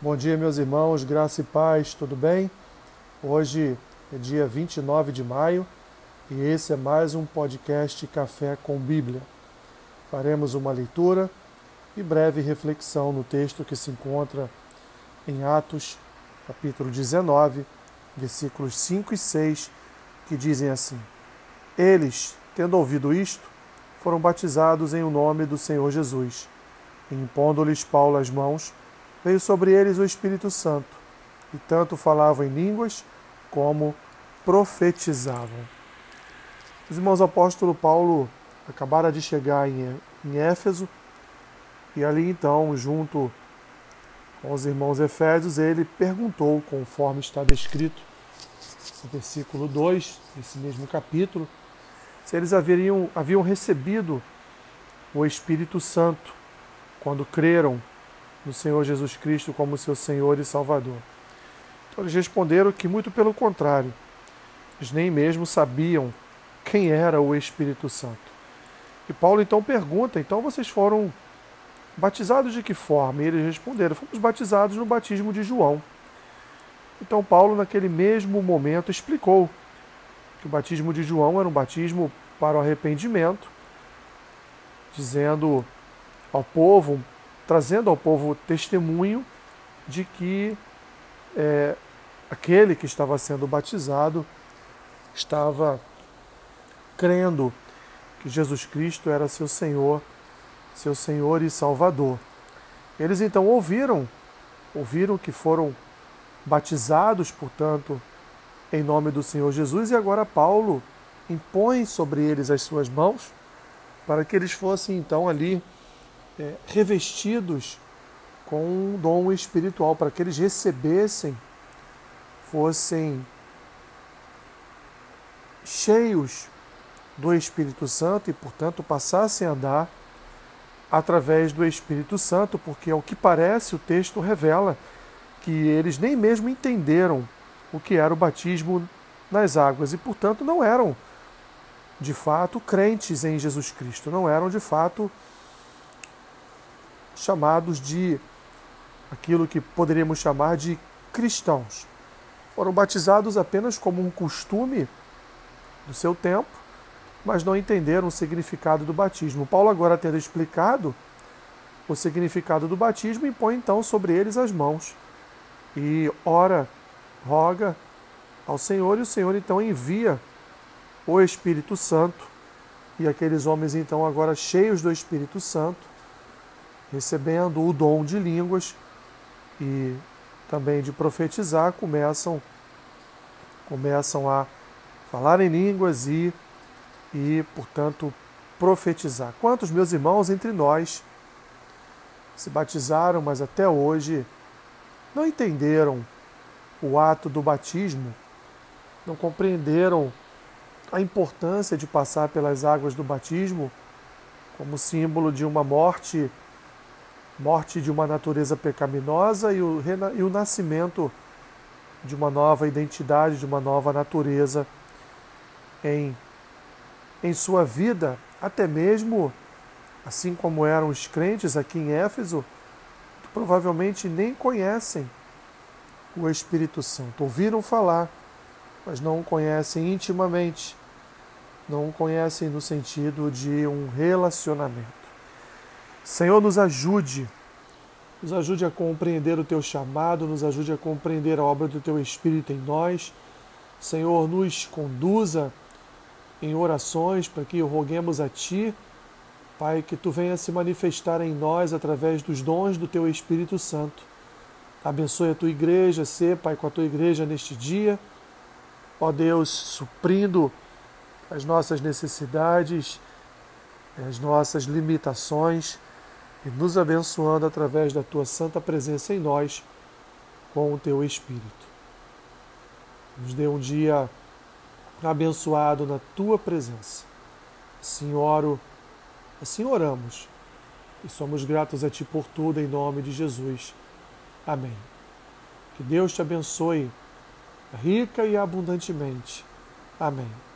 Bom dia, meus irmãos, graça e paz, tudo bem? Hoje é dia 29 de maio e esse é mais um podcast Café com Bíblia. Faremos uma leitura e breve reflexão no texto que se encontra em Atos, capítulo 19, versículos 5 e 6, que dizem assim: Eles, tendo ouvido isto, foram batizados em o nome do Senhor Jesus. E impondo-lhes Paulo as mãos, veio sobre eles o Espírito Santo, e tanto falavam em línguas como profetizavam. Os irmãos apóstolo Paulo acabaram de chegar em, Éfeso, e ali então, junto com os irmãos Efésios, ele perguntou, conforme está descrito no versículo 2, nesse mesmo capítulo, se eles haviam recebido o Espírito Santo quando creram no Senhor Jesus Cristo como seu Senhor e Salvador. Então eles responderam que, muito pelo contrário, eles nem mesmo sabiam quem era o Espírito Santo. E Paulo então pergunta: então vocês foram batizados de que forma? E eles responderam: fomos batizados no batismo de João. Então Paulo, naquele mesmo momento, explicou que o batismo de João era um batismo para o arrependimento, dizendo ao povo, trazendo ao povo testemunho de que é, aquele que estava sendo batizado estava crendo que Jesus Cristo era seu Senhor, seu Senhor e Salvador. Eles então ouviram, ouviram que foram batizados, portanto, em nome do Senhor Jesus, e agora Paulo impõe sobre eles as suas mãos para que eles fossem então ali é, revestidos com um dom espiritual, para que eles recebessem, fossem cheios do Espírito Santo e, portanto, passassem a andar através do Espírito Santo, porque, ao que parece, o texto revela que eles nem mesmo entenderam o que era o batismo nas águas e, portanto, não eram de fato crentes em Jesus Cristo, não eram de fato chamados de aquilo que poderíamos chamar de cristãos. Foram batizados apenas como um costume do seu tempo, mas não entenderam o significado do batismo. Paulo, agora tendo explicado o significado do batismo, impõe então sobre eles as mãos e ora, roga ao Senhor, e o Senhor então envia o Espírito Santo, e aqueles homens então agora cheios do Espírito Santo recebendo o dom de línguas e também de profetizar, começam começam a falar em línguas e e, portanto, profetizar. Quantos meus irmãos entre nós se batizaram, mas até hoje não entenderam o ato do batismo, não compreenderam a importância de passar pelas águas do batismo como símbolo de uma morte morte de uma natureza pecaminosa e o, e o nascimento de uma nova identidade, de uma nova natureza em, em sua vida, até mesmo assim como eram os crentes aqui em Éfeso, provavelmente nem conhecem o Espírito Santo. Ouviram falar, mas não o conhecem intimamente, não o conhecem no sentido de um relacionamento. Senhor, nos ajude, nos ajude a compreender o teu chamado, nos ajude a compreender a obra do teu Espírito em nós. Senhor, nos conduza em orações para que roguemos a Ti, Pai, que Tu venha se manifestar em nós através dos dons do Teu Espírito Santo. Abençoe a Tua igreja, ser, Pai, com a Tua igreja neste dia. Ó Deus, suprindo as nossas necessidades, as nossas limitações e nos abençoando através da tua santa presença em nós com o teu Espírito. Nos dê um dia abençoado na tua presença. Assim oro, assim oramos e somos gratos a ti por tudo em nome de Jesus. Amém. Que Deus te abençoe rica e abundantemente. Amém.